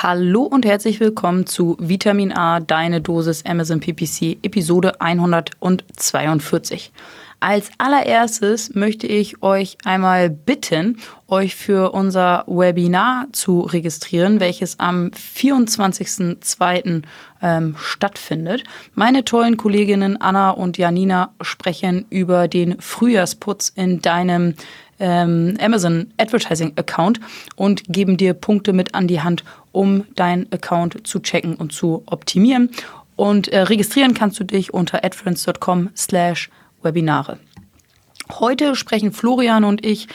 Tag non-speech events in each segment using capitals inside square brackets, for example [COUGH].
Hallo und herzlich willkommen zu Vitamin A, deine Dosis Amazon PPC, Episode 142. Als allererstes möchte ich euch einmal bitten, euch für unser Webinar zu registrieren, welches am 24.02. Ähm, stattfindet. Meine tollen Kolleginnen Anna und Janina sprechen über den Frühjahrsputz in deinem ähm, Amazon Advertising Account und geben dir Punkte mit an die Hand, um deinen Account zu checken und zu optimieren. Und äh, registrieren kannst du dich unter adference.com slash Webinare. Heute sprechen Florian und ich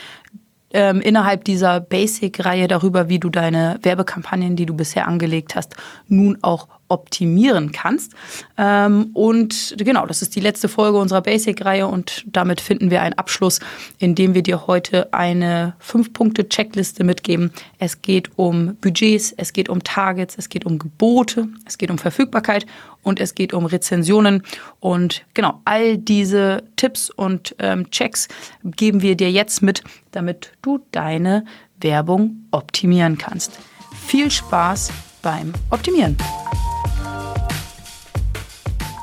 ähm, innerhalb dieser Basic-Reihe darüber, wie du deine Werbekampagnen, die du bisher angelegt hast, nun auch optimieren kannst. Ähm, und genau, das ist die letzte Folge unserer Basic-Reihe und damit finden wir einen Abschluss, indem wir dir heute eine Fünf-Punkte-Checkliste mitgeben. Es geht um Budgets, es geht um Targets, es geht um Gebote, es geht um Verfügbarkeit und es geht um Rezensionen. Und genau, all diese Tipps und ähm, Checks geben wir dir jetzt mit, damit du deine Werbung optimieren kannst. Viel Spaß beim Optimieren.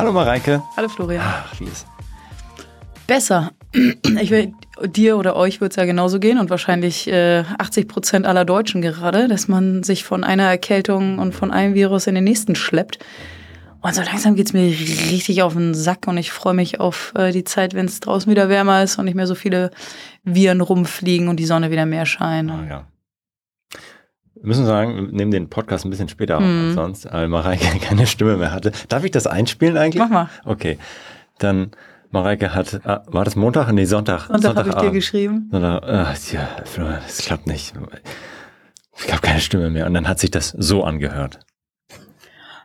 Hallo Mareike. Hallo Florian. Ach, wie ist? Besser. Ich will, dir oder euch wird es ja genauso gehen und wahrscheinlich äh, 80 Prozent aller Deutschen gerade, dass man sich von einer Erkältung und von einem Virus in den nächsten schleppt. Und so langsam geht's mir richtig auf den Sack und ich freue mich auf äh, die Zeit, wenn es draußen wieder wärmer ist und nicht mehr so viele Viren rumfliegen und die Sonne wieder mehr scheint. Ah, ja. Wir müssen sagen, wir nehmen den Podcast ein bisschen später auf Mhm. als sonst, weil Mareike [LAUGHS] keine Stimme mehr hatte. Darf ich das einspielen eigentlich? Mach mal. Okay. Dann, Mareike hat, ah, war das Montag? Nee, Sonntag. Sonntag habe ich dir geschrieben. Sonntag, ah, tja, Florian, das klappt nicht. Ich habe keine Stimme mehr. Und dann hat sich das so angehört.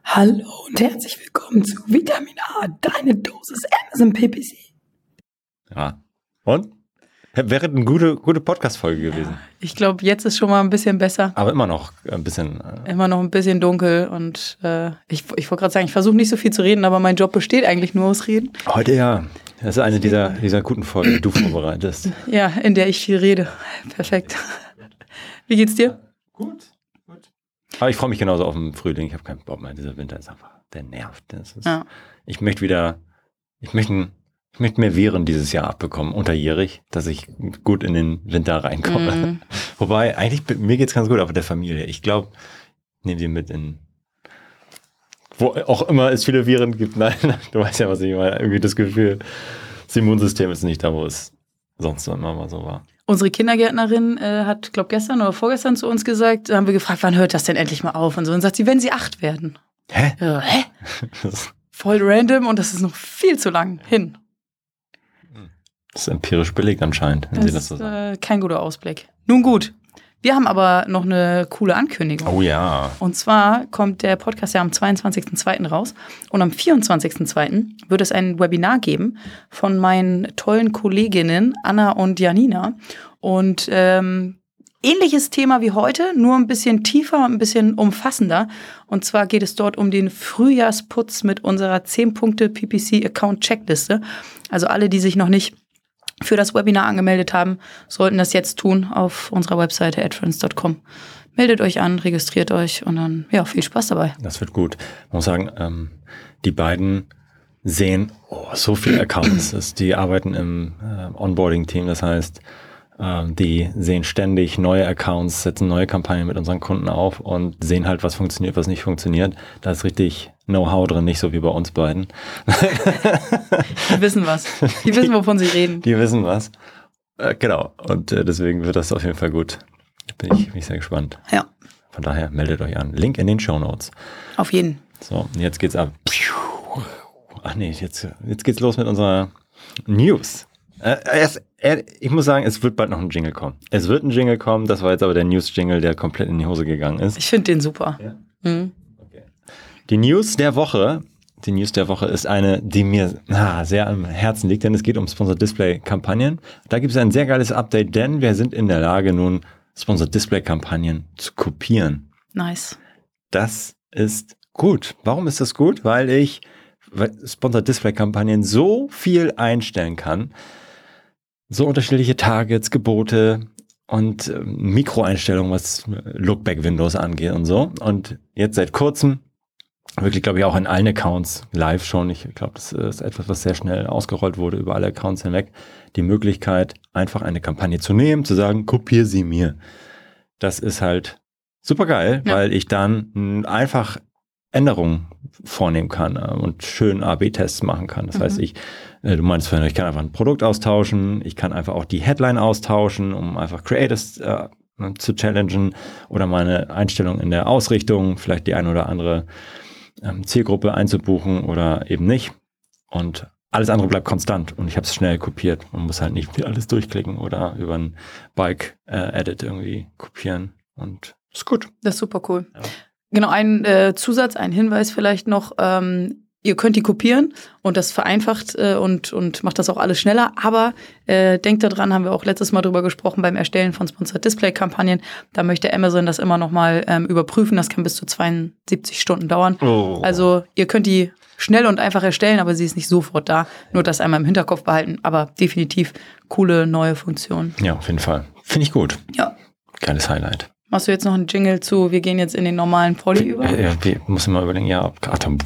Hallo und herzlich willkommen zu Vitamin A, deine Dosis Amazon PPC. Ja. Und? Wäre eine gute, gute Podcast-Folge gewesen. Ich glaube, jetzt ist schon mal ein bisschen besser. Aber immer noch ein bisschen, äh, Immer noch ein bisschen dunkel und äh, ich, ich wollte gerade sagen, ich versuche nicht so viel zu reden, aber mein Job besteht eigentlich nur aus Reden. heute ja. Das ist eine dieser, dieser guten Folgen, die du vorbereitest. Ja, in der ich viel rede. Perfekt. Wie geht's dir? Gut, gut. Aber ich freue mich genauso auf den Frühling. Ich habe keinen Bock mehr. Dieser Winter ist einfach, der nervt. Das ist, Ja. Ich möchte wieder, ich möchte, ich möchte mehr Viren dieses Jahr abbekommen, unterjährig, dass ich gut in den Winter reinkomme. Mhm. [LAUGHS] Wobei, eigentlich, mir geht's ganz gut, aber der Familie. Ich glaube, nehme die mit in, wo auch immer es viele Viren gibt. [LAUGHS] Nein, du weißt ja, was ich meine. Irgendwie das Gefühl, das Immunsystem ist nicht da, wo es sonst immer mal so war. Unsere Kindergärtnerin äh, hat, glaube gestern oder vorgestern zu uns gesagt, da haben wir gefragt, wann hört das denn endlich mal auf? Und so und sagt sie, wenn sie acht werden. Hä? Ja, [LAUGHS] hä? Voll random und das ist noch viel zu lang hin. Das ist empirisch belegt anscheinend, wenn Das sie das ist so sagen. äh, kein guter Ausblick. Nun gut, wir haben aber noch eine coole Ankündigung. Oh ja. Und zwar kommt der Podcast ja am 22.02. raus. Und am 24.02. wird es ein Webinar geben von meinen tollen Kolleginnen Anna und Janina. Und ähm, ähnliches Thema wie heute, nur ein bisschen tiefer, ein bisschen umfassender. Und zwar geht es dort um den Frühjahrsputz mit unserer 10-Punkte PPC-Account-Checkliste. Also alle, die sich noch nicht für das Webinar angemeldet haben, sollten das jetzt tun auf unserer Webseite adfriends.com. Meldet euch an, registriert euch und dann, ja, viel Spaß dabei. Das wird gut. Man muss sagen, ähm, die beiden sehen oh, so viele Accounts. [CLEARS THROAT] Die arbeiten im äh, Onboarding-Team. Das heißt, die sehen ständig neue Accounts, setzen neue Kampagnen mit unseren Kunden auf und sehen halt, was funktioniert, was nicht funktioniert. Da ist richtig Know-how drin, nicht so wie bei uns beiden. [LAUGHS] Die wissen was. Die wissen, wovon sie reden. Die wissen was. Äh, genau. Und äh, deswegen wird das auf jeden Fall gut. Bin ich, bin ich sehr gespannt. Ja, Von daher meldet euch an. Link in den Show Notes. auf jeden. So, jetzt geht's ab. Ach nee, jetzt, jetzt geht's los mit unserer News. Äh, erst, äh, ich muss sagen, es wird bald noch ein Jingle kommen. Es wird ein Jingle kommen, das war jetzt aber der News-Jingle, der komplett in die Hose gegangen ist. Ich finde den super. Ja. Mhm. Okay. Die News der Woche. Die News der Woche ist eine, die mir ah, sehr am Herzen liegt, denn es geht um Sponsored Display Kampagnen. Da gibt es ein sehr geiles Update, denn wir sind in der Lage, nun Sponsored Display Kampagnen zu kopieren. Nice. Das ist gut. Warum ist das gut? Weil ich Sponsored Display Kampagnen so viel einstellen kann. So unterschiedliche Targets, Gebote und äh, Mikroeinstellungen, was Lookback Windows angeht und so. Und jetzt seit kurzem wirklich, glaube ich, auch in allen Accounts live schon. Ich glaube, das ist etwas, was sehr schnell ausgerollt wurde über alle Accounts hinweg. Die Möglichkeit, einfach eine Kampagne zu nehmen, zu sagen, kopiere sie mir. Das ist halt super geil, ja. weil ich dann einfach Änderungen vornehmen kann äh, und schön A-B-Tests machen kann. Das mhm. heißt, ich, äh, du meinst vorhin, ich kann einfach ein Produkt austauschen, ich kann einfach auch die Headline austauschen, um einfach Creators äh, zu challengen oder meine Einstellung in der Ausrichtung, vielleicht die eine oder andere ähm, Zielgruppe einzubuchen oder eben nicht. Und alles andere bleibt konstant und ich habe es schnell kopiert. Man muss halt nicht alles durchklicken oder über ein Bike-Edit äh, irgendwie kopieren. Und ist gut. Das ist super cool. Ja. Genau, ein äh, Zusatz, ein Hinweis vielleicht noch. Ähm, ihr könnt die kopieren und das vereinfacht äh, und, und macht das auch alles schneller. Aber äh, denkt daran, haben wir auch letztes Mal drüber gesprochen beim Erstellen von Sponsored Display Kampagnen. Da möchte Amazon das immer nochmal ähm, überprüfen. Das kann bis zu 72 Stunden dauern. Oh. Also ihr könnt die schnell und einfach erstellen, aber sie ist nicht sofort da. Nur das einmal im Hinterkopf behalten. Aber definitiv coole neue Funktion. Ja, auf jeden Fall. Finde ich gut. Ja. Geiles Highlight. Machst du jetzt noch einen Jingle zu, wir gehen jetzt in den normalen Poly über? Ja, wir müssen mal überlegen, ja, Atem.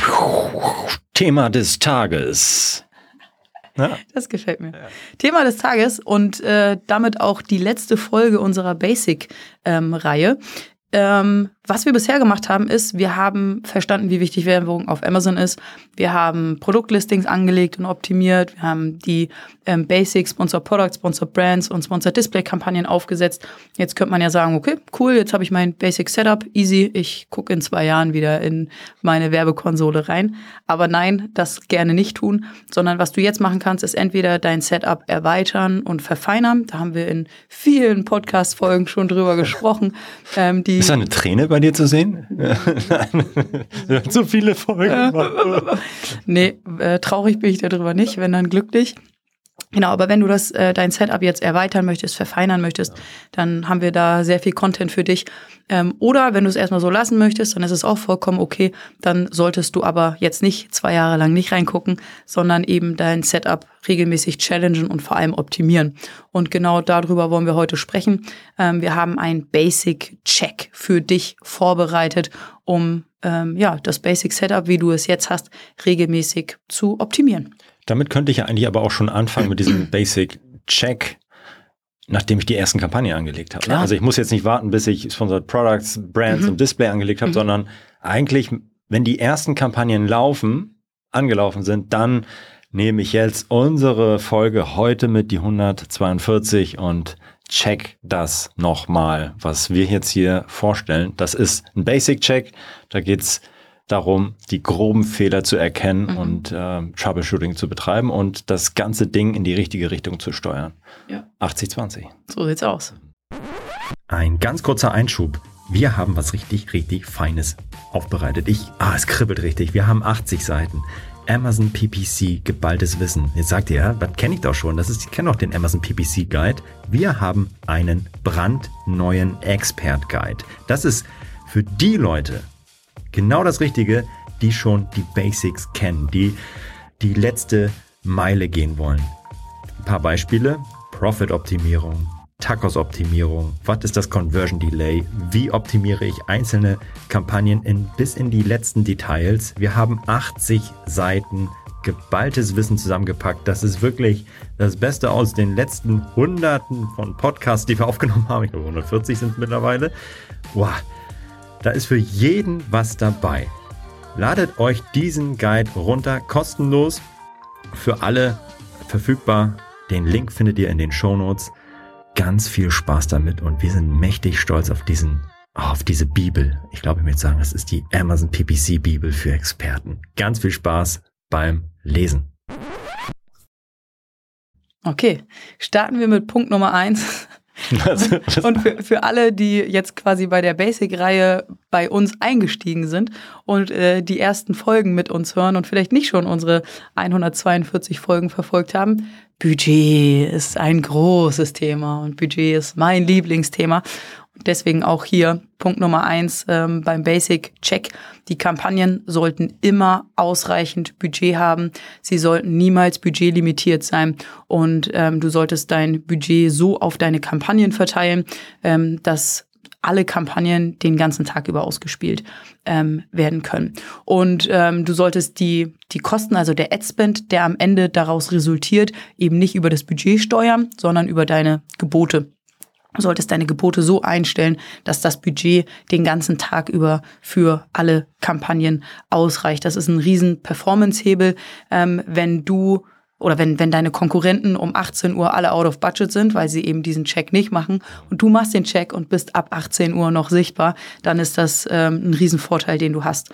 Thema des Tages. Ja. Das gefällt mir. Ja. Thema des Tages und äh, damit auch die letzte Folge unserer Basic-Reihe. Ähm, ähm, was wir bisher gemacht haben, ist, wir haben verstanden, wie wichtig Werbung auf Amazon ist. Wir haben Produktlistings angelegt und optimiert. Wir haben die ähm, Basic Sponsor Products, Sponsor Brands und Sponsor Display Kampagnen aufgesetzt. Jetzt könnte man ja sagen, okay, cool, jetzt habe ich mein Basic Setup, easy. Ich gucke in zwei Jahren wieder in meine Werbekonsole rein. Aber nein, das gerne nicht tun, sondern was du jetzt machen kannst, ist entweder dein Setup erweitern und verfeinern. Da haben wir in vielen Podcast-Folgen schon drüber gesprochen. [LAUGHS] Ähm, die ist da eine Träne bei dir zu sehen? [LAUGHS] so viele Folgen. [LAUGHS] nee, äh, traurig bin ich darüber nicht, wenn dann glücklich. Genau, aber wenn du das äh, dein Setup jetzt erweitern möchtest, verfeinern möchtest, ja. dann haben wir da sehr viel Content für dich. Ähm, oder wenn du es erstmal so lassen möchtest, dann ist es auch vollkommen okay. Dann solltest du aber jetzt nicht zwei Jahre lang nicht reingucken, sondern eben dein Setup regelmäßig challengen und vor allem optimieren. Und genau darüber wollen wir heute sprechen. Ähm, wir haben einen Basic Check für dich vorbereitet, um ähm, ja das Basic Setup, wie du es jetzt hast, regelmäßig zu optimieren. Damit könnte ich ja eigentlich aber auch schon anfangen mit diesem [CLEARS THROAT] Basic Check, nachdem ich die ersten Kampagnen angelegt habe. Ne? Also ich muss jetzt nicht warten, bis ich Sponsored Products, Brands mhm. und Display angelegt habe, mhm. sondern eigentlich, wenn die ersten Kampagnen laufen, angelaufen sind, dann nehme ich jetzt unsere Folge heute mit die 142 und check das nochmal, was wir jetzt hier vorstellen. Das ist ein Basic Check. Da geht's darum, die groben Fehler zu erkennen mhm. und äh, Troubleshooting zu betreiben und das ganze Ding in die richtige Richtung zu steuern. Ja. 80-20. So sieht's aus. Ein ganz kurzer Einschub. Wir haben was richtig, richtig Feines aufbereitet. Ich, ah, es kribbelt richtig. Wir haben 80 Seiten. Amazon PPC geballtes Wissen. Jetzt sagt ihr, ja, das kenne ich doch schon. Das ist, ich kenne auch den Amazon PPC Guide. Wir haben einen brandneuen Expert Guide. Das ist für die Leute, genau das Richtige, die schon die Basics kennen, die die letzte Meile gehen wollen. Ein paar Beispiele. Profit-Optimierung, Tacos-Optimierung, was ist das Conversion Delay, wie optimiere ich einzelne Kampagnen in, bis in die letzten Details. Wir haben 80 Seiten geballtes Wissen zusammengepackt. Das ist wirklich das Beste aus den letzten Hunderten von Podcasts, die wir [LAUGHS] aufgenommen haben. Ich glaube, 140 sind es mittlerweile. Wow, da ist für jeden was dabei. Ladet euch diesen Guide runter, kostenlos, für alle verfügbar. Den Link findet ihr in den Show Notes. Ganz viel Spaß damit und wir sind mächtig stolz auf diesen, auf diese Bibel. Ich glaube, ich möchte sagen, das ist die Amazon PPC Bibel für Experten. Ganz viel Spaß beim Lesen. Okay, starten wir mit Punkt Nummer eins. [LAUGHS] und für, für alle, die jetzt quasi bei der Basic-Reihe bei uns eingestiegen sind und äh, die ersten Folgen mit uns hören und vielleicht nicht schon unsere 142 Folgen verfolgt haben, Budget ist ein großes Thema und Budget ist mein Lieblingsthema. Deswegen auch hier Punkt Nummer eins ähm, beim Basic Check. Die Kampagnen sollten immer ausreichend Budget haben. Sie sollten niemals budgetlimitiert sein und ähm, du solltest dein Budget so auf deine Kampagnen verteilen, ähm, dass alle Kampagnen den ganzen Tag über ausgespielt ähm, werden können. Und ähm, du solltest die, die Kosten, also der Adspend, der am Ende daraus resultiert, eben nicht über das Budget steuern, sondern über deine Gebote. Solltest deine Gebote so einstellen, dass das Budget den ganzen Tag über für alle Kampagnen ausreicht. Das ist ein riesen Performance-Hebel, ähm, wenn du oder wenn, wenn deine Konkurrenten um 18 Uhr alle out of budget sind, weil sie eben diesen Check nicht machen und du machst den Check und bist ab 18 Uhr noch sichtbar, dann ist das ähm, ein Riesenvorteil, den du hast.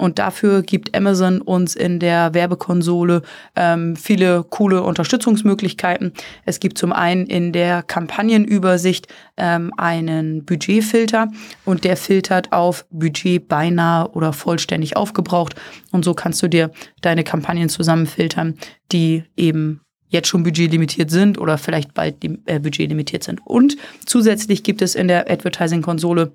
Und dafür gibt Amazon uns in der Werbekonsole ähm, viele coole Unterstützungsmöglichkeiten. Es gibt zum einen in der Kampagnenübersicht ähm, einen Budgetfilter und der filtert auf Budget beinahe oder vollständig aufgebraucht. Und so kannst du dir deine Kampagnen zusammenfiltern, die eben jetzt schon budgetlimitiert sind oder vielleicht bald äh, budgetlimitiert sind. Und zusätzlich gibt es in der Advertising-Konsole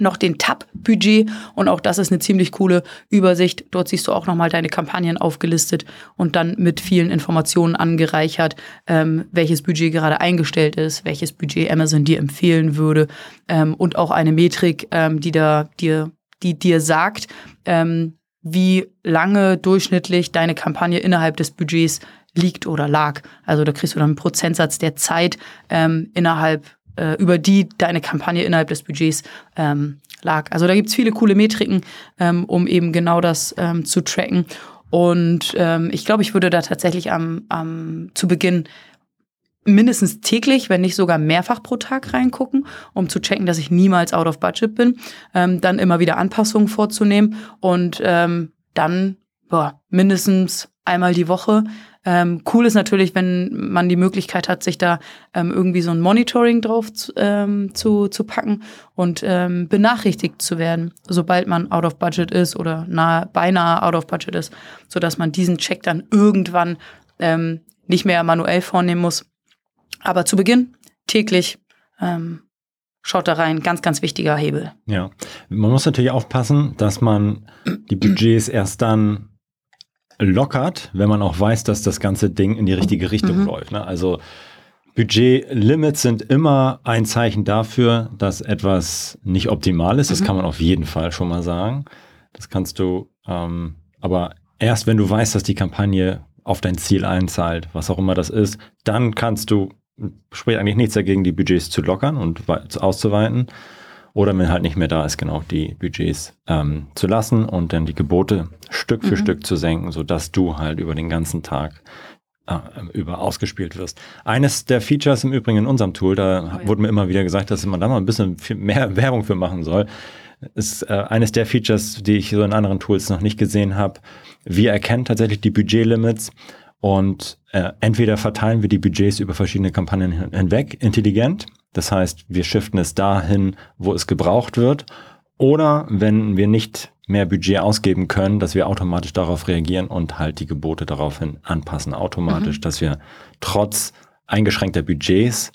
noch den Tab-Budget und auch das ist eine ziemlich coole Übersicht. Dort siehst du auch nochmal deine Kampagnen aufgelistet und dann mit vielen Informationen angereichert, ähm, welches Budget gerade eingestellt ist, welches Budget Amazon dir empfehlen würde ähm, und auch eine Metrik, ähm, die da dir, die dir sagt, ähm, wie lange durchschnittlich deine Kampagne innerhalb des Budgets liegt oder lag. Also da kriegst du dann einen Prozentsatz der Zeit ähm, innerhalb äh, über die deine Kampagne innerhalb des Budgets ähm, lag. Also da gibt's viele coole Metriken, ähm, um eben genau das ähm, zu tracken. Und ähm, ich glaube, ich würde da tatsächlich am, am zu Beginn mindestens täglich, wenn nicht sogar mehrfach pro Tag reingucken, um zu checken, dass ich niemals out of budget bin, ähm, dann immer wieder Anpassungen vorzunehmen und ähm, dann boah, mindestens einmal die Woche ähm, cool ist natürlich, wenn man die Möglichkeit hat, sich da ähm, irgendwie so ein Monitoring drauf zu, ähm, zu, zu packen und ähm, benachrichtigt zu werden, sobald man out of budget ist oder nahe, beinahe out of budget ist, sodass man diesen Check dann irgendwann ähm, nicht mehr manuell vornehmen muss. Aber zu Beginn täglich ähm, schaut da rein, ganz, ganz wichtiger Hebel. Ja, man muss natürlich aufpassen, dass man die Budgets erst dann lockert, wenn man auch weiß, dass das ganze Ding in die richtige Richtung mhm. läuft. Ne? Also Budgetlimits sind immer ein Zeichen dafür, dass etwas nicht optimal ist. Das mhm. kann man auf jeden Fall schon mal sagen. Das kannst du, ähm, aber erst wenn du weißt, dass die Kampagne auf dein Ziel einzahlt, was auch immer das ist, dann kannst du, spricht eigentlich nichts dagegen, die Budgets zu lockern und auszuweiten. Oder wenn halt nicht mehr da ist, genau die Budgets ähm, zu lassen und dann die Gebote Stück für mhm. Stück zu senken, sodass du halt über den ganzen Tag äh, über ausgespielt wirst. Eines der Features im Übrigen in unserem Tool, da oh ja. wurde mir immer wieder gesagt, dass man da mal ein bisschen mehr [LAUGHS] Werbung für machen soll, ist äh, eines der Features, die ich so in anderen Tools noch nicht gesehen habe. Wir erkennen tatsächlich die Budgetlimits und äh, entweder verteilen wir die Budgets über verschiedene Kampagnen hinweg intelligent das heißt, wir shiften es dahin, wo es gebraucht wird. Oder wenn wir nicht mehr Budget ausgeben können, dass wir automatisch darauf reagieren und halt die Gebote daraufhin anpassen, automatisch, mhm. dass wir trotz eingeschränkter Budgets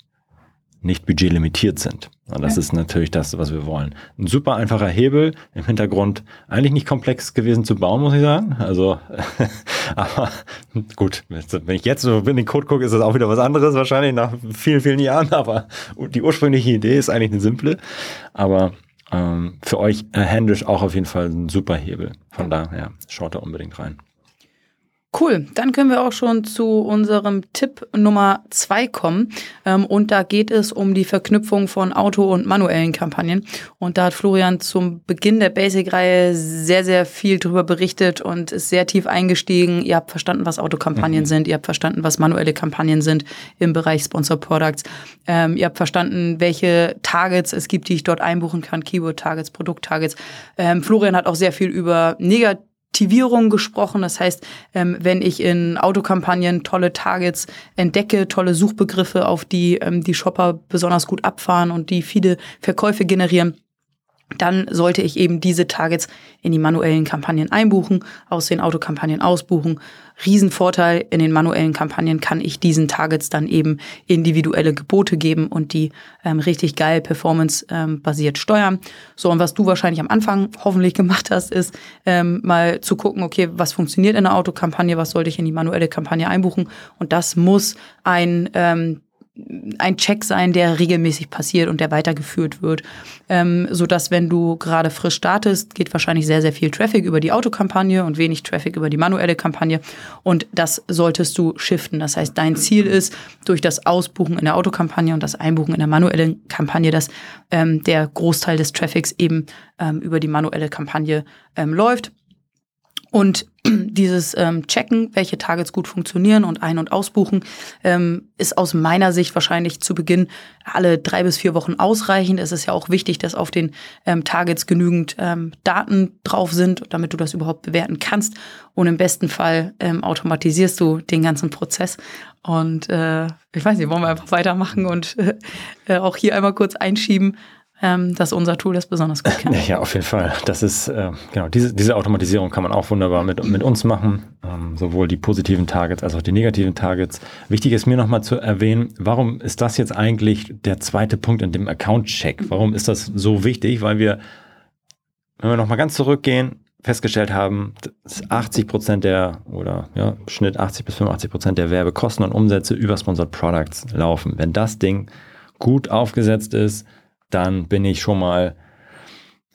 nicht budgetlimitiert sind. Und das ja. ist natürlich das, was wir wollen. Ein super einfacher Hebel im Hintergrund, eigentlich nicht komplex gewesen zu bauen, muss ich sagen. Also, [LAUGHS] aber gut, wenn ich jetzt so in den Code gucke, ist das auch wieder was anderes, wahrscheinlich nach vielen, vielen Jahren. [LAUGHS] Aber die ursprüngliche Idee ist eigentlich eine simple. Aber ähm, für euch äh, händisch auch auf jeden Fall ein super Hebel. Von daher schaut da unbedingt rein. Cool, dann können wir auch schon zu unserem Tipp Nummer zwei kommen. Ähm, und da geht es um die Verknüpfung von Auto- und manuellen Kampagnen. Und da hat Florian zum Beginn der Basic-Reihe sehr, sehr viel drüber berichtet und ist sehr tief eingestiegen. Ihr habt verstanden, was Autokampagnen mhm. sind. Ihr habt verstanden, was manuelle Kampagnen sind im Bereich Sponsor Products. Ähm, ihr habt verstanden, welche Targets es gibt, die ich dort einbuchen kann. Keyword-Targets, Produkt-Targets. Ähm, Florian hat auch sehr viel über negative Aktivierung gesprochen. Das heißt, ähm, wenn ich in Autokampagnen tolle Targets entdecke, tolle Suchbegriffe, auf die ähm, die Shopper besonders gut abfahren und die viele Verkäufe generieren, dann sollte ich eben diese Targets in die manuellen Kampagnen einbuchen, aus den Autokampagnen ausbuchen. Riesenvorteil, in den manuellen Kampagnen kann ich diesen Targets dann eben individuelle Gebote geben und die ähm, richtig geil performance-basiert ähm, steuern. So, und was du wahrscheinlich am Anfang hoffentlich [LAUGHS] gemacht hast, ist ähm, mal zu gucken, okay, was funktioniert in der Autokampagne, was sollte ich in die manuelle Kampagne einbuchen. Und das muss ein ähm, ein Check sein, der regelmäßig passiert und der weitergeführt wird, ähm, so dass wenn du gerade frisch startest, geht wahrscheinlich sehr sehr viel Traffic über die Autokampagne und wenig Traffic über die manuelle Kampagne. Und das solltest du shiften. Das heißt, dein Ziel ist durch das Ausbuchen in der Autokampagne und das Einbuchen in der manuellen Kampagne, dass ähm, der Großteil des Traffics eben ähm, über die manuelle Kampagne ähm, läuft und [CLEARS THROAT] dieses ähm, Checken, welche Targets gut funktionieren und ein- und ausbuchen, ähm, ist aus meiner Sicht wahrscheinlich zu Beginn alle drei bis vier Wochen ausreichend. Es ist ja auch wichtig, dass auf den ähm, Targets genügend ähm, Daten drauf sind, damit du das überhaupt bewerten kannst. Und im besten Fall ähm, automatisierst du den ganzen Prozess. Und äh, ich weiß nicht, wollen wir einfach weitermachen und [LAUGHS] äh, auch hier einmal kurz einschieben ähm, dass unser Tool das besonders gut [LAUGHS] kann. Ja, auf jeden Fall. Das ist, äh, genau, diese, diese Automatisierung kann man auch wunderbar mit, mit uns machen. Ähm, sowohl die positiven Targets als auch die negativen Targets. Wichtig ist mir nochmal zu erwähnen, warum ist das jetzt eigentlich der zweite Punkt in dem Account-Check? Warum ist das so wichtig? Weil wir, wenn wir nochmal ganz zurückgehen, festgestellt haben, dass 80 Prozent der, oder ja, Schnitt 80 bis 85 Prozent der Werbekosten und Umsätze über Sponsored Products laufen. Wenn das Ding gut aufgesetzt ist, dann bin ich schon mal,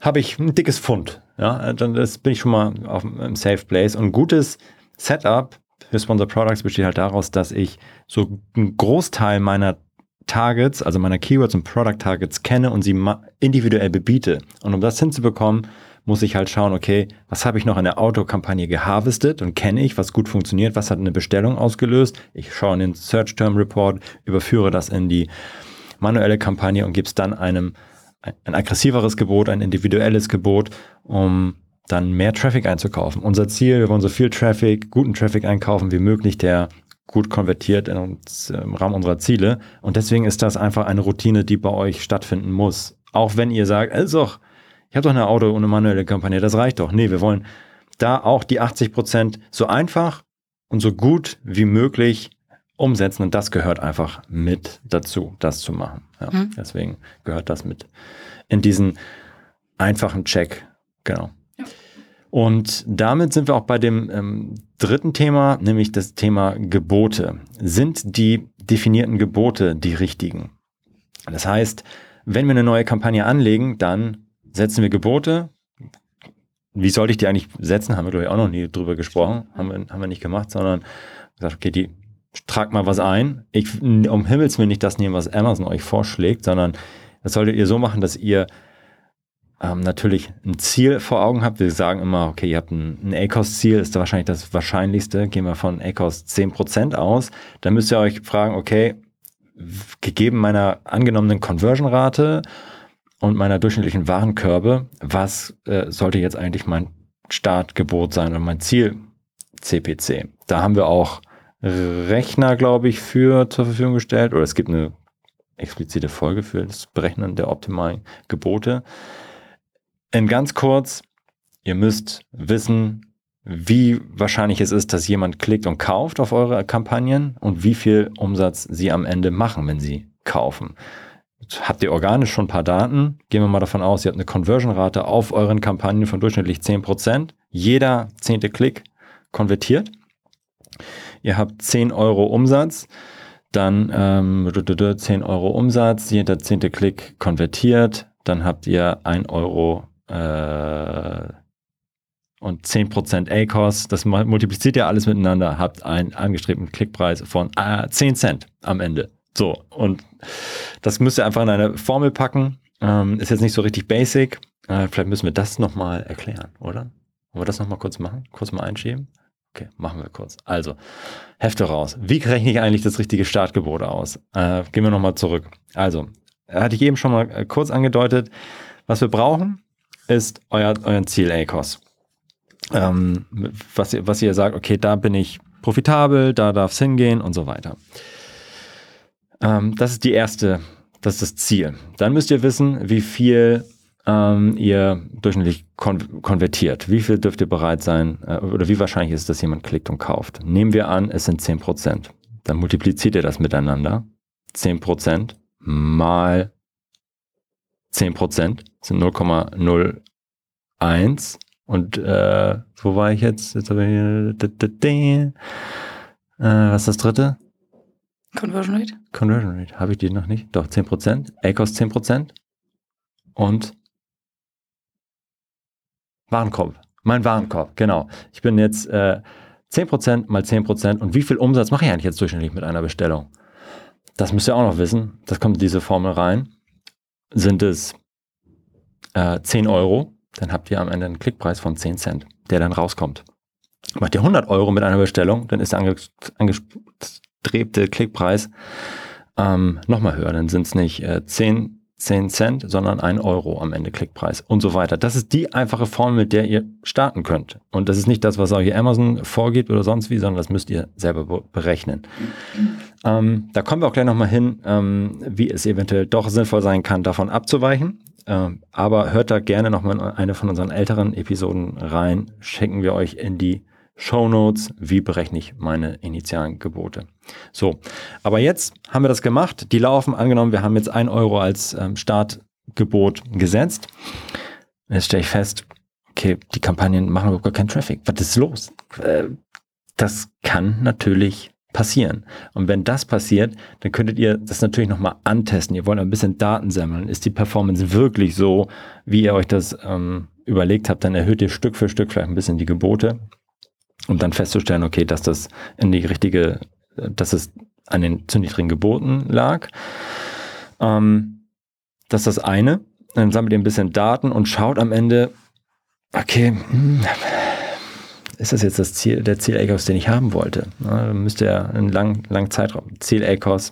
habe ich ein dickes Pfund. Ja, dann bin ich schon mal auf einem Safe Place. Und ein gutes Setup für Sponsor Products besteht halt daraus, dass ich so einen Großteil meiner Targets, also meiner Keywords und Product Targets kenne und sie individuell bebiete. Und um das hinzubekommen, muss ich halt schauen, okay, was habe ich noch in der Autokampagne geharvestet und kenne ich, was gut funktioniert, was hat eine Bestellung ausgelöst. Ich schaue in den Search Term Report, überführe das in die manuelle Kampagne und gibst dann einem ein aggressiveres Gebot, ein individuelles Gebot, um dann mehr Traffic einzukaufen. Unser Ziel, wir wollen so viel Traffic, guten Traffic einkaufen wie möglich, der gut konvertiert in uns, im Rahmen unserer Ziele. Und deswegen ist das einfach eine Routine, die bei euch stattfinden muss. Auch wenn ihr sagt, ist doch, ich habe doch eine Auto- und eine manuelle Kampagne, das reicht doch. Nee, wir wollen da auch die 80 Prozent so einfach und so gut wie möglich umsetzen und das gehört einfach mit dazu, das zu machen. Ja, mhm. Deswegen gehört das mit in diesen einfachen Check. Genau. Ja. Und damit sind wir auch bei dem ähm, dritten Thema, nämlich das Thema Gebote. Sind die definierten Gebote die richtigen? Das heißt, wenn wir eine neue Kampagne anlegen, dann setzen wir Gebote. Wie sollte ich die eigentlich setzen? Haben wir, glaube ich, auch noch nie drüber gesprochen. Haben wir, haben wir nicht gemacht, sondern gesagt, okay, die tragt mal was ein. Ich, um Himmels Willen nicht das nehmen, was Amazon euch vorschlägt, sondern das solltet ihr so machen, dass ihr ähm, natürlich ein Ziel vor Augen habt. Wir sagen immer, okay, ihr habt ein, ein ACOS-Ziel, ist da wahrscheinlich das wahrscheinlichste. Gehen wir von ACOS 10% aus. Dann müsst ihr euch fragen, okay, gegeben meiner angenommenen Conversion-Rate und meiner durchschnittlichen Warenkörbe, was äh, sollte jetzt eigentlich mein Startgebot sein oder mein Ziel CPC? Da haben wir auch Rechner, glaube ich, für zur Verfügung gestellt. Oder es gibt eine explizite Folge für das Berechnen der optimalen Gebote. In ganz kurz, ihr müsst wissen, wie wahrscheinlich es ist, dass jemand klickt und kauft auf eure Kampagnen und wie viel Umsatz sie am Ende machen, wenn sie kaufen. Habt ihr organisch schon ein paar Daten? Gehen wir mal davon aus, ihr habt eine Conversion-Rate auf euren Kampagnen von durchschnittlich 10%. Jeder zehnte Klick konvertiert ihr habt 10 Euro Umsatz, dann ähm, 10 Euro Umsatz, jeder zehnte Klick konvertiert, dann habt ihr 1 Euro äh, und 10% A-Cost, das multipliziert ja alles miteinander, habt einen angestrebten Klickpreis von äh, 10 Cent am Ende. So, und das müsst ihr einfach in eine Formel packen. Ähm, ist jetzt nicht so richtig basic. Äh, vielleicht müssen wir das nochmal erklären, oder? Wollen wir das nochmal kurz machen? Kurz mal einschieben? Okay, machen wir kurz. Also, Hefte raus. Wie rechne ich eigentlich das richtige Startgebot aus? Äh, gehen wir nochmal zurück. Also, hatte ich eben schon mal äh, kurz angedeutet. Was wir brauchen, ist euer, euer Ziel ACOS. ähm, was, ihr, was ihr sagt, okay, da bin ich profitabel, da darf es hingehen und so weiter. Ähm, das ist die erste, das ist das Ziel. Dann müsst ihr wissen, wie viel ähm, ihr durchschnittlich kon konvertiert. Wie viel dürft ihr bereit sein äh, oder wie wahrscheinlich ist es, dass jemand klickt und kauft? Nehmen wir an, es sind 10%. Dann multipliziert ihr das miteinander. 10% mal 10% sind 0,01 und äh, wo war ich jetzt? jetzt habe ich, äh, was ist das dritte? Conversion Rate? Conversion Rate. Habe ich die noch nicht? Doch, 10%. ACOS 10%. Und Warenkorb. Mein Warenkorb, genau. Ich bin jetzt äh, 10% mal 10%. Und wie viel Umsatz mache ich eigentlich jetzt durchschnittlich mit einer Bestellung? Das müsst ihr auch noch wissen. Das kommt in diese Formel rein. Sind es äh, 10 Euro, dann habt ihr am Ende einen Klickpreis von 10 Cent, der dann rauskommt. Macht ihr 100 Euro mit einer Bestellung, dann ist der angestrebte Klickpreis ähm, nochmal höher. Dann sind es nicht äh, 10 10 Cent, sondern 1 Euro am Ende Klickpreis und so weiter. Das ist die einfache Formel, mit der ihr starten könnt. Und das ist nicht das, was euch Amazon vorgibt oder sonst wie, sondern das müsst ihr selber berechnen. Ähm, da kommen wir auch gleich nochmal hin, ähm, wie es eventuell doch sinnvoll sein kann, davon abzuweichen. Ähm, aber hört da gerne nochmal in eine von unseren älteren Episoden rein. Schicken wir euch in die Show Notes, wie berechne ich meine initialen Gebote. So, aber jetzt haben wir das gemacht. Die laufen, angenommen, wir haben jetzt ein Euro als ähm, Startgebot gesetzt. Jetzt stelle ich fest, okay, die Kampagnen machen überhaupt gar keinen Traffic. Was ist los? Äh, das kann natürlich passieren. Und wenn das passiert, dann könntet ihr das natürlich nochmal antesten. Ihr wollt ein bisschen Daten sammeln. Ist die Performance wirklich so, wie ihr euch das ähm, überlegt habt? Dann erhöht ihr Stück für Stück vielleicht ein bisschen die Gebote um dann festzustellen, okay, dass das in die richtige, dass es an den zu niedrigen Geboten lag. Ähm, das ist das eine. Dann sammelt ihr ein bisschen Daten und schaut am Ende, okay, hm, ist das jetzt das Ziel, der Ziel-ACOS, den ich haben wollte? Ja, müsste ja einen langen, langen Zeitraum, Ziel-ACOS,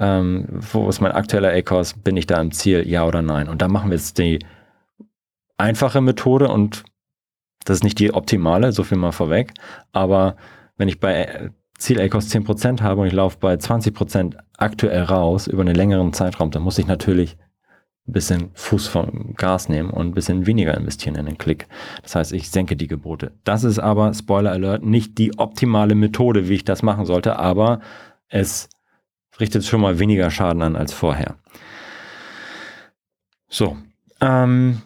ähm, wo ist mein aktueller ACOS, bin ich da im Ziel, ja oder nein? Und da machen wir jetzt die einfache Methode und das ist nicht die optimale, so viel mal vorweg. Aber wenn ich bei Ziel ACOS 10% habe und ich laufe bei 20% aktuell raus über einen längeren Zeitraum, dann muss ich natürlich ein bisschen Fuß vom Gas nehmen und ein bisschen weniger investieren in den Klick. Das heißt, ich senke die Gebote. Das ist aber, Spoiler Alert, nicht die optimale Methode, wie ich das machen sollte, aber es richtet schon mal weniger Schaden an als vorher. So. Ähm,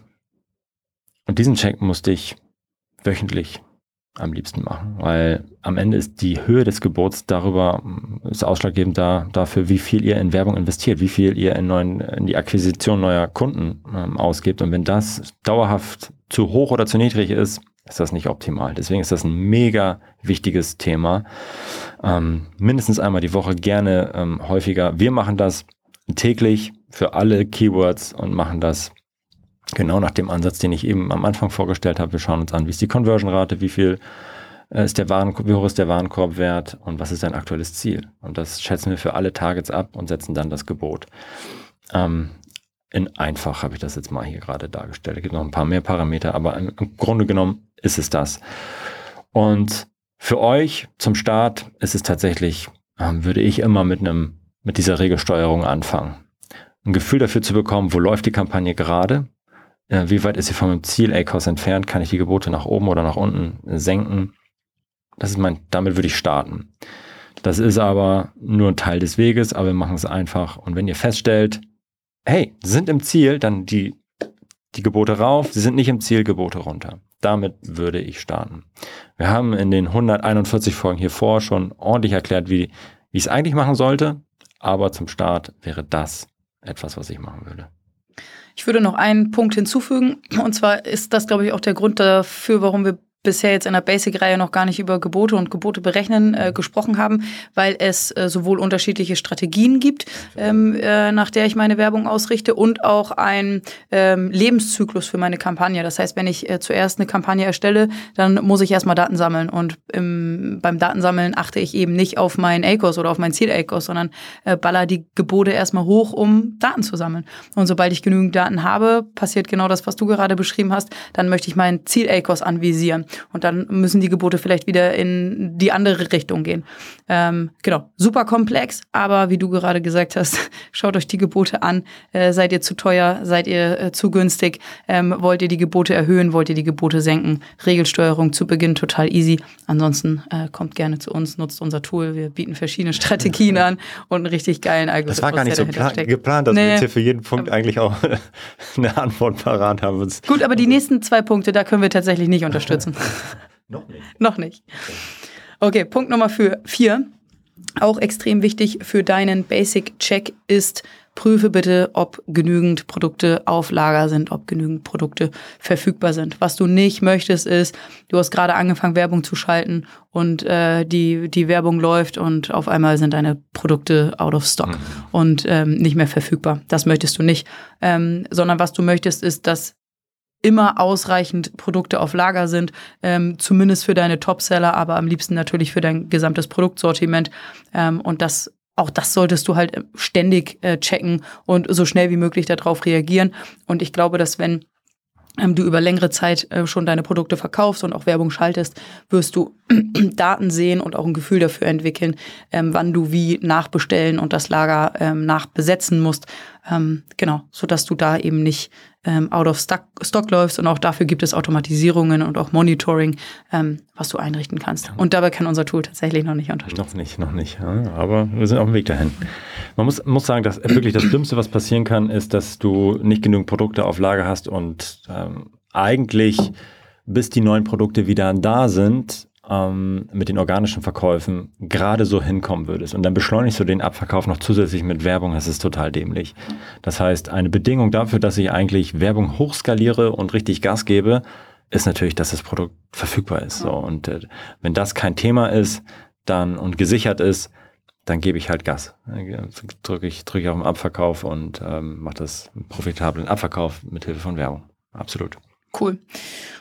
und diesen Check musste ich wöchentlich am liebsten machen, weil am Ende ist die Höhe des Gebots darüber ist ausschlaggebend da, dafür, wie viel ihr in Werbung investiert, wie viel ihr in, neuen, in die Akquisition neuer Kunden ähm, ausgibt. Und wenn das dauerhaft zu hoch oder zu niedrig ist, ist das nicht optimal. Deswegen ist das ein mega wichtiges Thema. Ähm, mindestens einmal die Woche, gerne ähm, häufiger. Wir machen das täglich für alle Keywords und machen das Genau nach dem Ansatz, den ich eben am Anfang vorgestellt habe. Wir schauen uns an, wie ist die Conversion-Rate, wie viel äh, ist der Warenkorb, wie hoch ist der Warenkorbwert und was ist dein aktuelles Ziel. Und das schätzen wir für alle Targets ab und setzen dann das Gebot. Ähm, in einfach habe ich das jetzt mal hier gerade dargestellt. Es gibt noch ein paar mehr Parameter, aber im, im Grunde genommen ist es das. Und für euch zum Start ist es tatsächlich, ähm, würde ich immer mit einem, mit dieser Regelsteuerung anfangen. Ein Gefühl dafür zu bekommen, wo läuft die Kampagne gerade, äh, wie weit ist sie vom Ziel ACOS entfernt, kann ich die Gebote nach oben oder nach unten senken. Das ist mein, damit würde ich starten. Das ist aber nur ein Teil des Weges, aber wir machen es einfach. Und wenn ihr feststellt, hey, sind im Ziel, dann die, die Gebote rauf, sie sind nicht im Ziel, Gebote runter. Damit würde ich starten. Wir haben in den 141 Folgen hier vor schon ordentlich erklärt, wie, wie ich es eigentlich machen sollte, aber zum Start wäre das etwas, was ich machen würde. Ich würde noch einen Punkt hinzufügen. Und zwar ist das, glaube ich, auch der Grund dafür, warum wir bisher jetzt in der Basic-Reihe noch gar nicht über Gebote und Gebote berechnen äh, gesprochen haben, weil es äh, sowohl unterschiedliche Strategien gibt, ähm, äh, nach der ich meine Werbung ausrichte, und auch einen ähm, Lebenszyklus für meine Kampagne. Das heißt, wenn ich äh, zuerst eine Kampagne erstelle, dann muss ich erstmal Daten sammeln. Und im, beim Datensammeln achte ich eben nicht auf meinen ACOS oder auf mein Ziel-ACOS, sondern äh, baller die Gebote erstmal hoch, um Daten zu sammeln. Und sobald ich genügend Daten habe, passiert genau das, was du gerade beschrieben hast, dann möchte ich meinen Ziel-ACOS anvisieren. Und dann müssen die Gebote vielleicht wieder in die andere Richtung gehen. Ähm, genau, super komplex, aber wie du gerade gesagt hast, [LAUGHS] schaut euch die Gebote an. Äh, seid ihr zu teuer? Seid ihr äh, zu günstig? Ähm, wollt ihr die Gebote erhöhen? Wollt ihr die Gebote senken? Regelsteuerung zu Beginn total easy. Ansonsten äh, kommt gerne zu uns, nutzt unser Tool. Wir bieten verschiedene Strategien an und einen richtig geilen Algorithmus. Das war gar nicht so geplant, dass nee. wir jetzt hier für jeden Punkt eigentlich auch [LAUGHS] eine Antwort parat haben. Gut, aber die nächsten zwei Punkte, da können wir tatsächlich nicht [LAUGHS] unterstützen. [LAUGHS] Noch nicht. Noch nicht. Okay, Punkt Nummer vier. Auch extrem wichtig für deinen Basic-Check ist, prüfe bitte, ob genügend Produkte auf Lager sind, ob genügend Produkte verfügbar sind. Was du nicht möchtest, ist, du hast gerade angefangen, Werbung zu schalten und äh, die, die Werbung läuft und auf einmal sind deine Produkte out of stock mhm. und ähm, nicht mehr verfügbar. Das möchtest du nicht. Ähm, sondern was du möchtest, ist, dass immer ausreichend Produkte auf Lager sind, ähm, zumindest für deine Topseller, aber am liebsten natürlich für dein gesamtes Produktsortiment. Ähm, und das auch das solltest du halt ständig äh, checken und so schnell wie möglich darauf reagieren. Und ich glaube, dass wenn ähm, du über längere Zeit äh, schon deine Produkte verkaufst und auch Werbung schaltest, wirst du [CLEARS THROAT] Daten sehen und auch ein Gefühl dafür entwickeln, ähm, wann du wie nachbestellen und das Lager ähm, nachbesetzen musst. Ähm, genau, so dass du da eben nicht ähm, out of stock, stock läufst und auch dafür gibt es Automatisierungen und auch Monitoring, ähm, was du einrichten kannst. Und dabei kann unser Tool tatsächlich noch nicht unterstützen. Noch nicht, noch nicht. Ja, aber wir sind auf dem Weg dahin. Man muss, muss sagen, dass wirklich das Dümmste, was passieren kann, ist, dass du nicht genügend Produkte auf Lager hast und ähm, eigentlich bis die neuen Produkte wieder da sind, ähm, mit den organischen Verkäufen gerade so hinkommen würdest und dann beschleunigst du den Abverkauf noch zusätzlich mit Werbung, das ist total dämlich. Das heißt, eine Bedingung dafür, dass ich eigentlich Werbung hochskaliere und richtig Gas gebe, ist natürlich, dass das Produkt verfügbar ist. So. Und äh, wenn das kein Thema ist, dann und gesichert ist, dann gebe ich halt Gas. Drücke ich, drücke ich auf den Abverkauf und ähm, mache das profitablen Abverkauf mit Hilfe von Werbung. Absolut. Cool.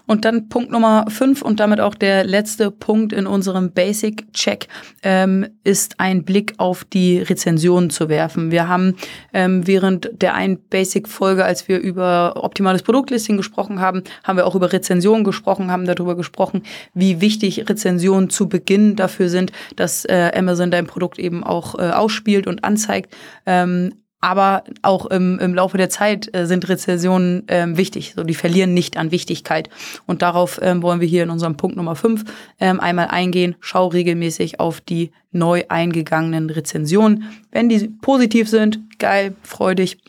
Und dann Punkt Nummer fünf und damit auch der letzte Punkt in unserem Basic-Check ähm, ist ein Blick auf die Rezensionen zu werfen. Wir haben ähm, während der einen Basic-Folge, als wir über optimales Produktlisting gesprochen haben, haben wir auch über Rezensionen gesprochen, haben darüber gesprochen, wie wichtig Rezensionen zu Beginn dafür sind, dass äh, Amazon dein Produkt eben auch äh, ausspielt und anzeigt. Ähm, aber auch im, im Laufe der Zeit äh, sind Rezessionen ähm, wichtig. So, die verlieren nicht an Wichtigkeit. Und darauf ähm, wollen wir hier in unserem Punkt Nummer 5 ähm, einmal eingehen. Schau regelmäßig auf die neu eingegangenen Rezensionen. Wenn die positiv sind, geil, freudig.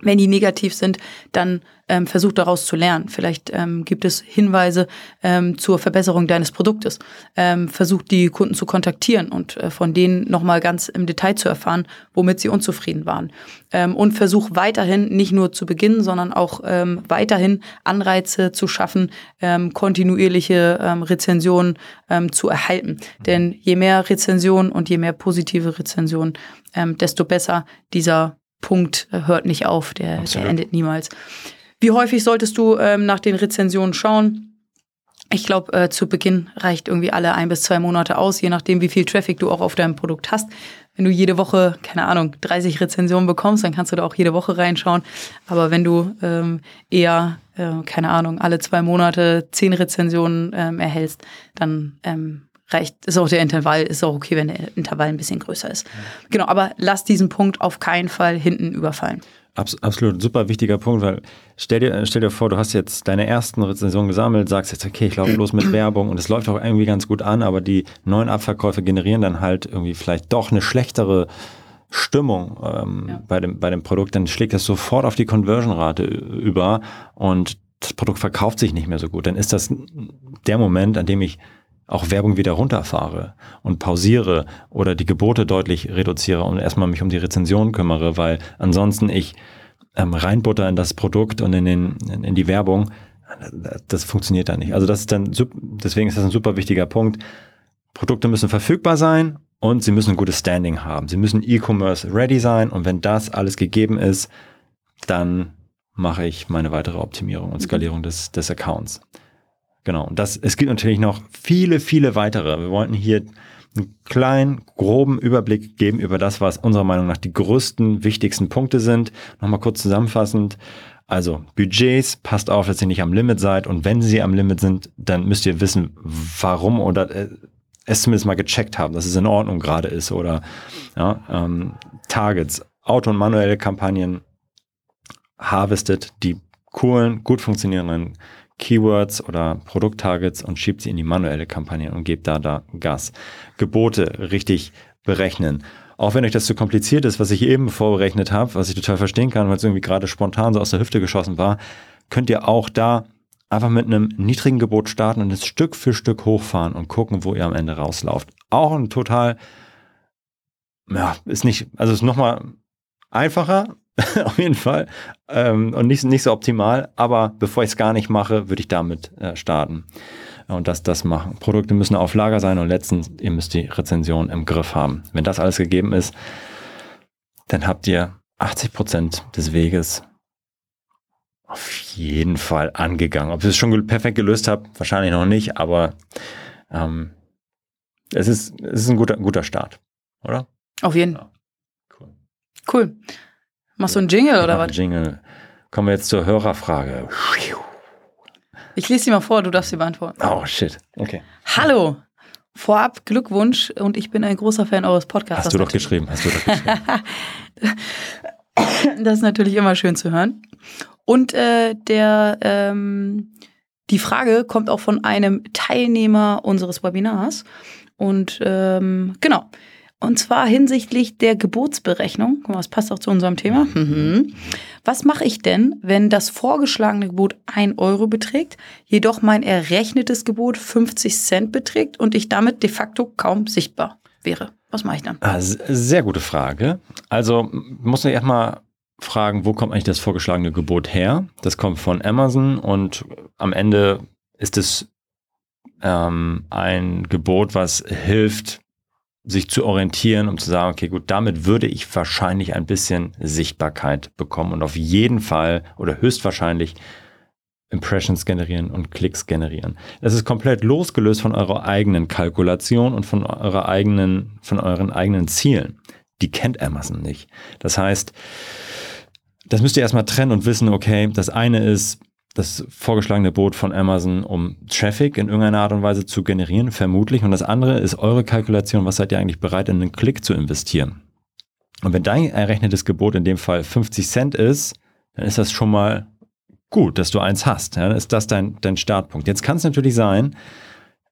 Wenn die negativ sind, dann ähm, versuch daraus zu lernen. Vielleicht ähm, gibt es Hinweise ähm, zur Verbesserung deines Produktes. Ähm, versuch die Kunden zu kontaktieren und äh, von denen nochmal ganz im Detail zu erfahren, womit sie unzufrieden waren. Ähm, und versuch weiterhin nicht nur zu beginnen, sondern auch ähm, weiterhin Anreize zu schaffen, ähm, kontinuierliche ähm, Rezensionen ähm, zu erhalten. Denn je mehr Rezensionen und je mehr positive Rezensionen, ähm, desto besser dieser Punkt äh, hört nicht auf, der, der endet niemals. Wie häufig solltest du ähm, nach den Rezensionen schauen? Ich glaube, äh, zu Beginn reicht irgendwie alle ein bis zwei Monate aus, je nachdem, wie viel Traffic du auch auf deinem Produkt hast. Wenn du jede Woche, keine Ahnung, 30 Rezensionen bekommst, dann kannst du da auch jede Woche reinschauen. Aber wenn du ähm, eher, äh, keine Ahnung, alle zwei Monate zehn Rezensionen ähm, erhältst, dann ähm, reicht, ist auch der Intervall, ist auch okay, wenn der Intervall ein bisschen größer ist. Genau, aber lass diesen Punkt auf keinen Fall hinten überfallen. Abs absolut, super wichtiger Punkt, weil stell dir, stell dir vor, du hast jetzt deine ersten Rezensionen gesammelt, sagst jetzt, okay, ich laufe los mit Werbung und es läuft auch irgendwie ganz gut an, aber die neuen Abverkäufe generieren dann halt irgendwie vielleicht doch eine schlechtere Stimmung ähm, ja. bei, dem, bei dem Produkt, dann schlägt das sofort auf die Conversion-Rate über und das Produkt verkauft sich nicht mehr so gut. Dann ist das der Moment, an dem ich auch Werbung wieder runterfahre und pausiere oder die Gebote deutlich reduziere und erstmal mich um die Rezension kümmere, weil ansonsten ich ähm, reinbutter in das Produkt und in, den, in, die Werbung, das funktioniert dann nicht. Also das ist dann, deswegen ist das ein super wichtiger Punkt. Produkte müssen verfügbar sein und sie müssen ein gutes Standing haben. Sie müssen E-Commerce ready sein und wenn das alles gegeben ist, dann mache ich meine weitere Optimierung und Skalierung des, des Accounts. Genau. Und das, es gibt natürlich noch viele, viele weitere. Wir wollten hier einen kleinen, groben Überblick geben über das, was unserer Meinung nach die größten, wichtigsten Punkte sind. Nochmal kurz zusammenfassend. Also Budgets, passt auf, dass ihr nicht am Limit seid und wenn sie am Limit sind, dann müsst ihr wissen, warum oder äh, es zumindest mal gecheckt haben, dass es in Ordnung gerade ist oder ja, ähm, Targets, Auto- und manuelle Kampagnen harvestet die coolen, gut funktionierenden Keywords oder Produkttargets und schiebt sie in die manuelle Kampagne und gebt da, da Gas. Gebote richtig berechnen. Auch wenn euch das zu kompliziert ist, was ich eben vorberechnet habe, was ich total verstehen kann, weil es irgendwie gerade spontan so aus der Hüfte geschossen war, könnt ihr auch da einfach mit einem niedrigen Gebot starten und es Stück für Stück hochfahren und gucken, wo ihr am Ende rauslauft. Auch ein total, ja, ist nicht, also ist nochmal einfacher, [LAUGHS] auf jeden Fall, ähm, und nicht, nicht so optimal, aber bevor ich es gar nicht mache, würde ich damit äh, starten und das, das machen. Produkte müssen auf Lager sein und letztens, ihr müsst die Rezension im Griff haben. Wenn das alles gegeben ist, dann habt ihr 80 Prozent des Weges auf jeden Fall angegangen. Ob ihr es schon perfekt gelöst habt, wahrscheinlich noch nicht, aber ähm, es, ist, es ist ein guter, guter Start, oder? Auf jeden. Fall. Ja. Cool. Cool. Machst du einen Jingle oder was? Jingle. Kommen wir jetzt zur Hörerfrage. Ich lese sie mal vor, du darfst sie beantworten. Oh, shit. Okay. Hallo. Vorab Glückwunsch und ich bin ein großer Fan eures Podcasts. Hast du doch geschrieben, hast du doch geschrieben. [LAUGHS] das ist natürlich immer schön zu hören. Und äh, der, ähm, die Frage kommt auch von einem Teilnehmer unseres Webinars. Und ähm, genau, und zwar hinsichtlich der Gebotsberechnung. Das passt auch zu unserem Thema. Mhm. Was mache ich denn, wenn das vorgeschlagene Gebot 1 Euro beträgt, jedoch mein errechnetes Gebot 50 Cent beträgt und ich damit de facto kaum sichtbar wäre? Was mache ich dann? Ah, sehr gute Frage. Also muss ich erstmal fragen, wo kommt eigentlich das vorgeschlagene Gebot her? Das kommt von Amazon und am Ende ist es ähm, ein Gebot, was hilft, sich zu orientieren, um zu sagen, okay, gut, damit würde ich wahrscheinlich ein bisschen Sichtbarkeit bekommen und auf jeden Fall oder höchstwahrscheinlich Impressions generieren und Klicks generieren. Das ist komplett losgelöst von eurer eigenen Kalkulation und von eurer eigenen, von euren eigenen Zielen. Die kennt Amazon nicht. Das heißt, das müsst ihr erstmal trennen und wissen, okay, das eine ist, das vorgeschlagene Boot von Amazon, um Traffic in irgendeiner Art und Weise zu generieren, vermutlich. Und das andere ist eure Kalkulation, was seid ihr eigentlich bereit, in einen Klick zu investieren? Und wenn dein errechnetes Gebot in dem Fall 50 Cent ist, dann ist das schon mal gut, dass du eins hast. Dann ist das dein, dein Startpunkt. Jetzt kann es natürlich sein,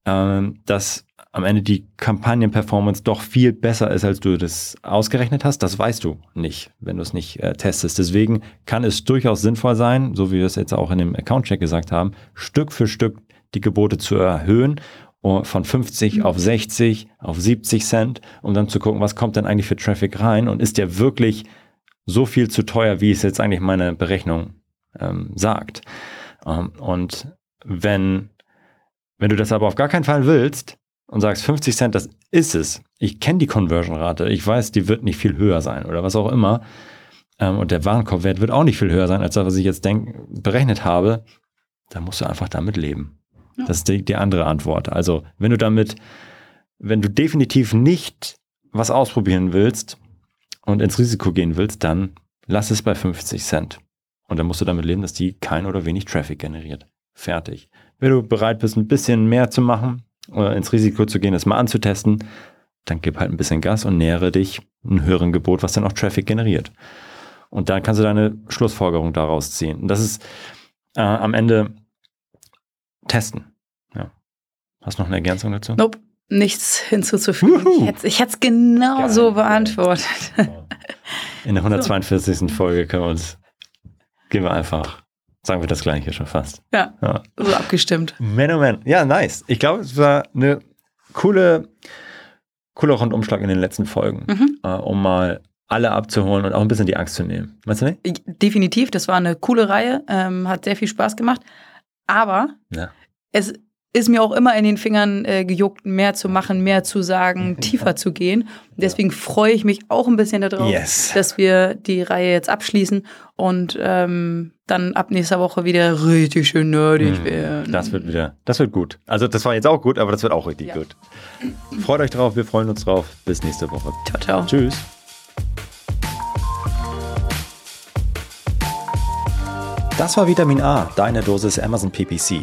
ähm, dass am Ende die Kampagnenperformance doch viel besser ist, als du das ausgerechnet hast, das weißt du nicht, wenn du es nicht äh, testest. Deswegen kann es durchaus sinnvoll sein, so wie wir es jetzt auch in dem Account-Check gesagt haben, Stück für Stück die Gebote zu erhöhen uh, von 50 auf 60, auf 70 Cent, um dann zu gucken, was kommt denn eigentlich für Traffic rein und ist der wirklich so viel zu teuer, wie es jetzt eigentlich meine Berechnung ähm, sagt. Ähm, und wenn, wenn du das aber auf gar keinen Fall willst, und sagst 50 Cent, das ist es. Ich kenne die Conversion-Rate. Ich weiß, die wird nicht viel höher sein oder was auch immer. Ähm, und der Warenkorbwert wird auch nicht viel höher sein, als das, was ich jetzt denk, berechnet habe. Da musst du einfach damit leben. Ja. Das ist die, die andere Antwort. Also, wenn du damit, wenn du definitiv nicht was ausprobieren willst und ins Risiko gehen willst, dann lass es bei 50 Cent. Und dann musst du damit leben, dass die kein oder wenig Traffic generiert. Fertig. Wenn du bereit bist, ein bisschen mehr zu machen, ins Risiko zu gehen, das mal anzutesten, dann gib halt ein bisschen Gas und nähere dich einem höheren Gebot, was dann auch Traffic generiert. Und dann kannst du deine Schlussfolgerung daraus ziehen. Und das ist äh, am Ende testen. Ja. Hast du noch eine Ergänzung dazu? Nope, nichts hinzuzufügen. Wuhu. Ich hätte es genau geil, so beantwortet. In der 142. [LAUGHS] So. Folge können wir uns, gehen wir einfach sagen wir das gleiche schon fast. Ja, ja. so abgestimmt. Man, oh man. Ja, nice. Ich glaube, es war eine coole, cooler Rundumschlag in den letzten Folgen, mhm. äh, um mal alle abzuholen und auch ein bisschen die Angst zu nehmen. Meinst du nicht? Definitiv, das war eine coole Reihe, ähm, hat sehr viel Spaß gemacht. Aber ja. es ist mir auch immer in den Fingern äh, gejuckt, mehr zu machen, mehr zu sagen, [LAUGHS] tiefer zu gehen. Deswegen freue ich mich auch ein bisschen darauf, yes. dass wir die Reihe jetzt abschließen und ähm, dann ab nächster Woche wieder richtig schön nerdig mhm. werden. Das wird wieder, das wird gut. Also das war jetzt auch gut, aber das wird auch richtig ja. gut. Freut euch drauf, wir freuen uns drauf. Bis nächste Woche. Ciao, ciao. Tschüss. Das war Vitamin A, deine Dosis Amazon PPC.